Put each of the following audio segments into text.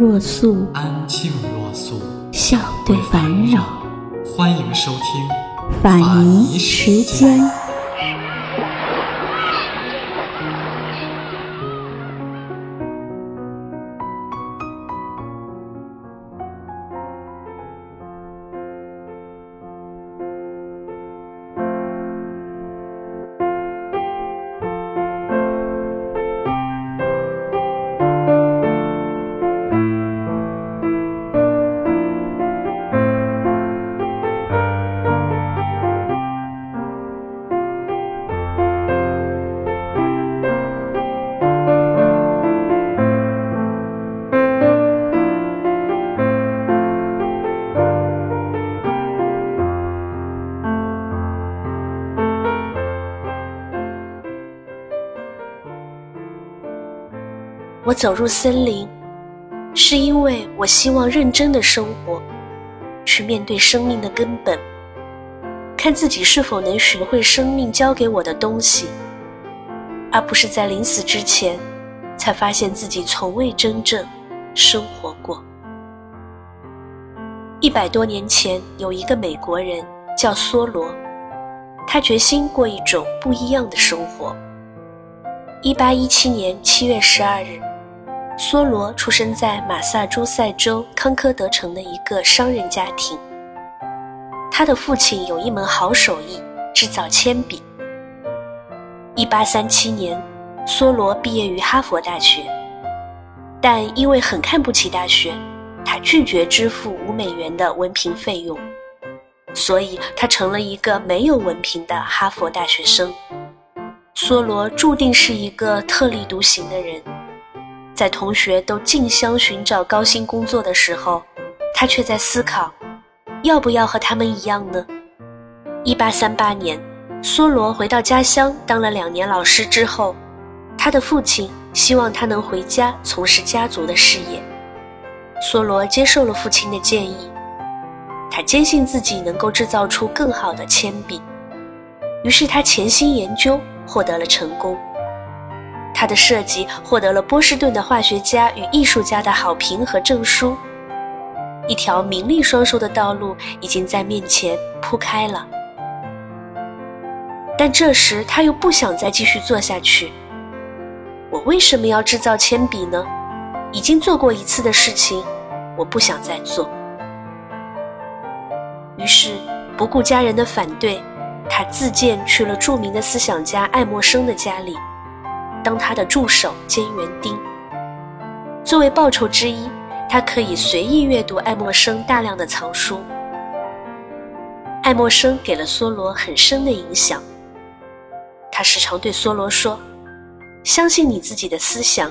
若素，安静若素，笑对烦扰。欢迎收听法尼时间。我走入森林，是因为我希望认真的生活，去面对生命的根本，看自己是否能学会生命教给我的东西，而不是在临死之前，才发现自己从未真正生活过。一百多年前，有一个美国人叫梭罗，他决心过一种不一样的生活。一八一七年七月十二日。梭罗出生在马萨诸塞州康科德城的一个商人家庭。他的父亲有一门好手艺，制造铅笔。1837年，梭罗毕业于哈佛大学，但因为很看不起大学，他拒绝支付五美元的文凭费用，所以他成了一个没有文凭的哈佛大学生。梭罗注定是一个特立独行的人。在同学都竞相寻找高薪工作的时候，他却在思考，要不要和他们一样呢？一八三八年，梭罗回到家乡当了两年老师之后，他的父亲希望他能回家从事家族的事业。梭罗接受了父亲的建议，他坚信自己能够制造出更好的铅笔，于是他潜心研究，获得了成功。他的设计获得了波士顿的化学家与艺术家的好评和证书，一条名利双收的道路已经在面前铺开了。但这时他又不想再继续做下去。我为什么要制造铅笔呢？已经做过一次的事情，我不想再做。于是不顾家人的反对，他自荐去了著名的思想家爱默生的家里。当他的助手兼园丁。作为报酬之一，他可以随意阅读爱默生大量的藏书。爱默生给了梭罗很深的影响。他时常对梭罗说：“相信你自己的思想，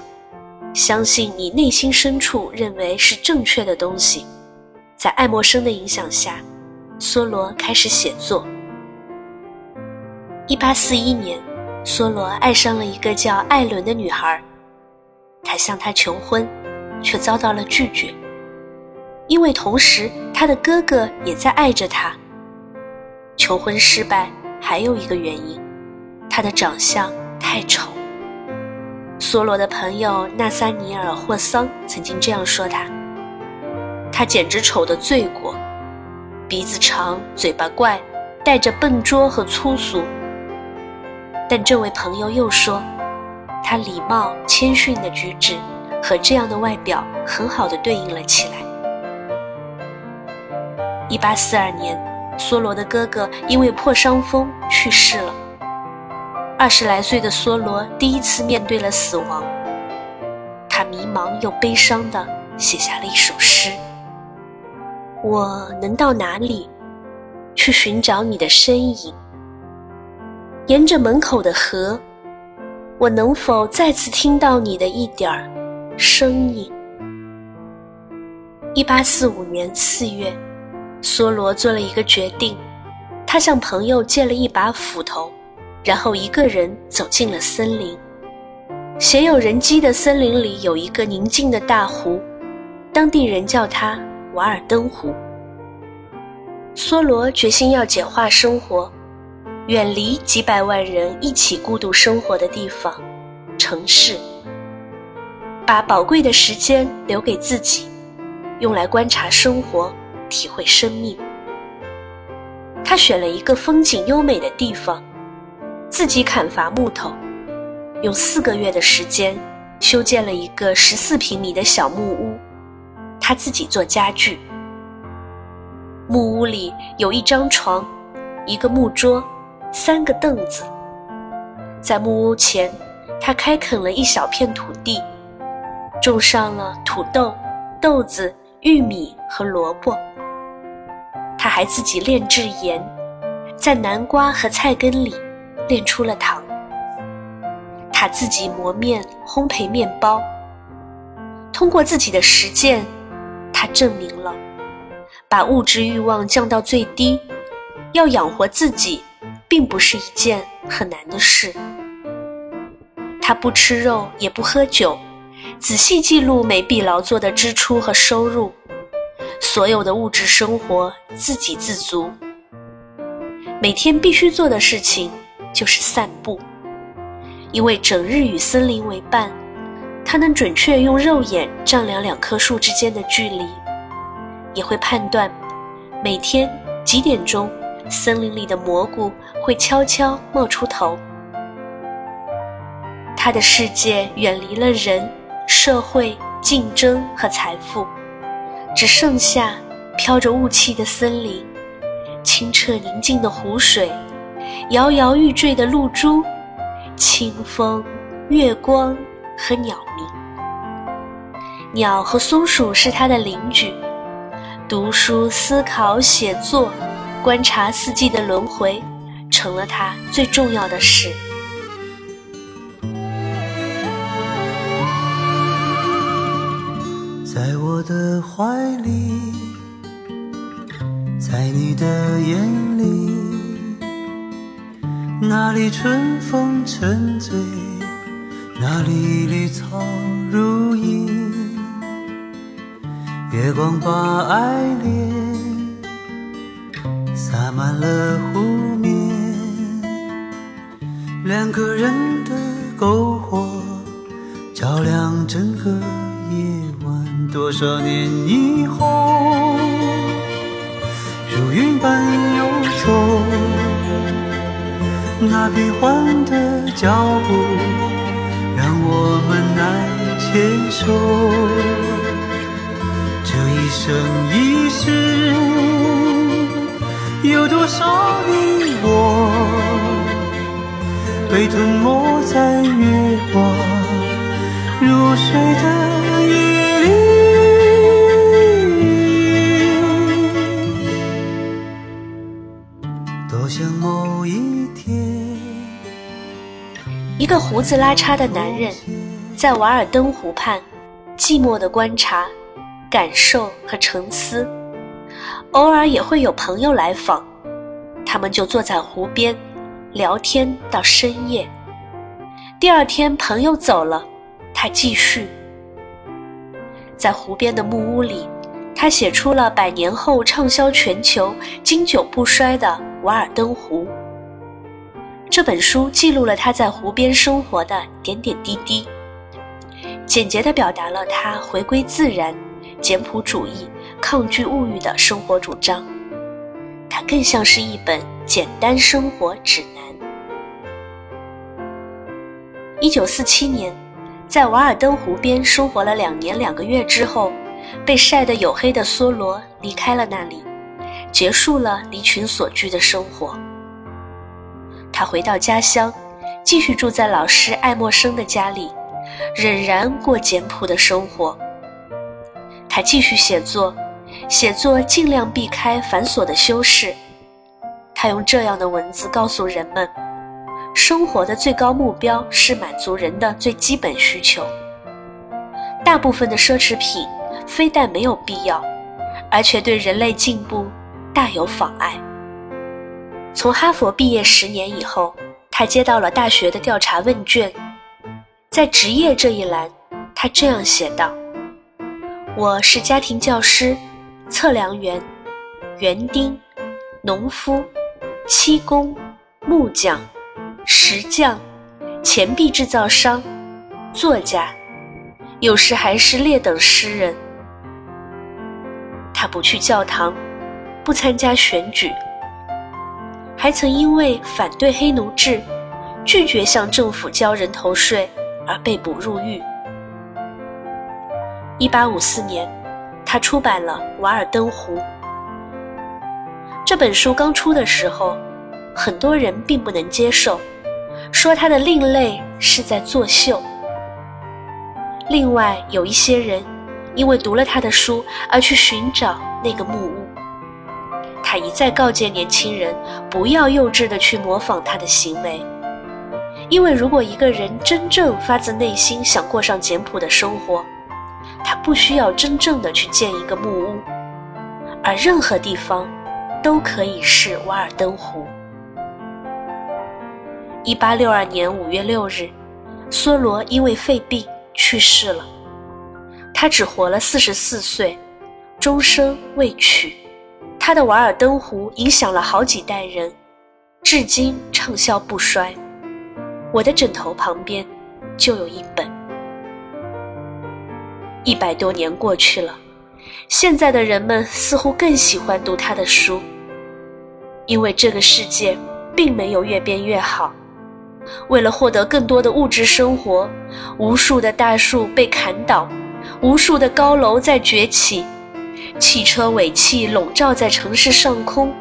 相信你内心深处认为是正确的东西。”在爱默生的影响下，梭罗开始写作。一八四一年。梭罗爱上了一个叫艾伦的女孩，他向她求婚，却遭到了拒绝，因为同时他的哥哥也在爱着她。求婚失败还有一个原因，他的长相太丑。梭罗的朋友纳萨尼尔·霍桑曾经这样说他：“他简直丑的罪过，鼻子长，嘴巴怪，带着笨拙和粗俗。”但这位朋友又说，他礼貌谦逊的举止和这样的外表很好的对应了起来。一八四二年，梭罗的哥哥因为破伤风去世了。二十来岁的梭罗第一次面对了死亡，他迷茫又悲伤的写下了一首诗：“我能到哪里去寻找你的身影？”沿着门口的河，我能否再次听到你的一点儿声音？一八四五年四月，梭罗做了一个决定，他向朋友借了一把斧头，然后一个人走进了森林。鲜有人迹的森林里有一个宁静的大湖，当地人叫它瓦尔登湖。梭罗决心要简化生活，远离几百万人一起孤独生活的地方——城市，把宝贵的时间留给自己。用来观察生活，体会生命。他选了一个风景优美的地方，自己砍伐木头，用四个月的时间修建了一个十四平米的小木屋。他自己做家具。木屋里有一张床，一个木桌，三个凳子。在木屋前，他开垦了一小片土地，种上了土豆、豆子。玉米和萝卜，他还自己炼制盐，在南瓜和菜根里炼出了糖。他自己磨面烘焙面包。通过自己的实践，他证明了把物质欲望降到最低，要养活自己，并不是一件很难的事。他不吃肉，也不喝酒。仔细记录每笔劳作的支出和收入，所有的物质生活自给自足。每天必须做的事情就是散步，因为整日与森林为伴，他能准确用肉眼丈量两棵树之间的距离，也会判断每天几点钟森林里的蘑菇会悄悄冒出头。他的世界远离了人。社会竞争和财富，只剩下飘着雾气的森林，清澈宁静的湖水，摇摇欲坠的露珠，清风、月光和鸟鸣。鸟和松鼠是他的邻居。读书、思考、写作，观察四季的轮回，成了他最重要的事。在我的怀里，在你的眼里，那里春风沉醉，那里绿草如茵，月光把爱恋洒满了湖，两个人的篝火照亮整个夜晚。多少年以后，如云般游走，那变幻的脚步让我们难牵手。这一生一世，有多少你我被吞没在月光如水的夜里？一天，一个胡子拉碴的男人，在瓦尔登湖畔，寂寞地观察、感受和沉思。偶尔也会有朋友来访，他们就坐在湖边，聊天到深夜。第二天朋友走了，他继续在湖边的木屋里，他写出了百年后畅销全球、经久不衰的《瓦尔登湖》。这本书记录了他在湖边生活的点点滴滴，简洁地表达了他回归自然、简朴主义、抗拒物欲的生活主张。它更像是一本简单生活指南。一九四七年，在瓦尔登湖边生活了两年两个月之后，被晒得黝黑的梭罗离开了那里，结束了离群所居的生活。他回到家乡，继续住在老师爱默生的家里，仍然过简朴的生活。他继续写作，写作尽量避开繁琐的修饰。他用这样的文字告诉人们：生活的最高目标是满足人的最基本需求。大部分的奢侈品非但没有必要，而且对人类进步大有妨碍。从哈佛毕业十年以后，他接到了大学的调查问卷，在职业这一栏，他这样写道：“我是家庭教师、测量员、园丁、农夫、漆工、木匠、石匠、钱币制造商、作家，有时还是劣等诗人。”他不去教堂，不参加选举。还曾因为反对黑奴制、拒绝向政府交人头税而被捕入狱。一八五四年，他出版了《瓦尔登湖》。这本书刚出的时候，很多人并不能接受，说他的另类是在作秀。另外，有一些人因为读了他的书而去寻找那个木屋。他一再告诫年轻人不要幼稚的去模仿他的行为，因为如果一个人真正发自内心想过上简朴的生活，他不需要真正的去建一个木屋，而任何地方都可以是瓦尔登湖。一八六二年五月六日，梭罗因为肺病去世了，他只活了四十四岁，终生未娶。他的《瓦尔登湖》影响了好几代人，至今畅销不衰。我的枕头旁边就有一本。一百多年过去了，现在的人们似乎更喜欢读他的书，因为这个世界并没有越变越好。为了获得更多的物质生活，无数的大树被砍倒，无数的高楼在崛起。汽车尾气笼罩在城市上空，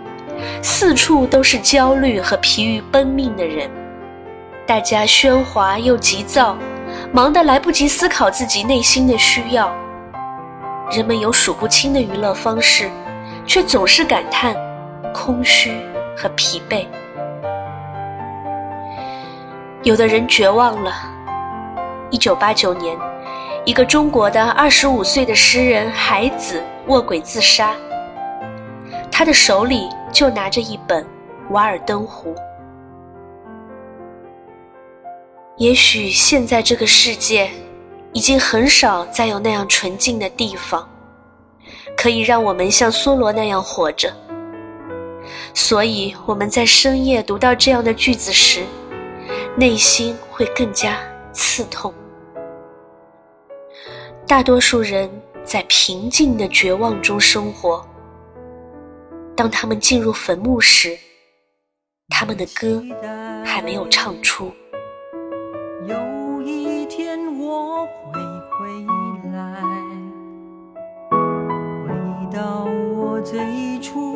四处都是焦虑和疲于奔命的人。大家喧哗又急躁，忙得来不及思考自己内心的需要。人们有数不清的娱乐方式，却总是感叹空虚和疲惫。有的人绝望了。一九八九年，一个中国的二十五岁的诗人海子。卧轨自杀，他的手里就拿着一本《瓦尔登湖》。也许现在这个世界，已经很少再有那样纯净的地方，可以让我们像梭罗那样活着。所以我们在深夜读到这样的句子时，内心会更加刺痛。大多数人。在平静的绝望中生活。当他们进入坟墓时，他们的歌还没有唱出。有一天我会回来，回到我最初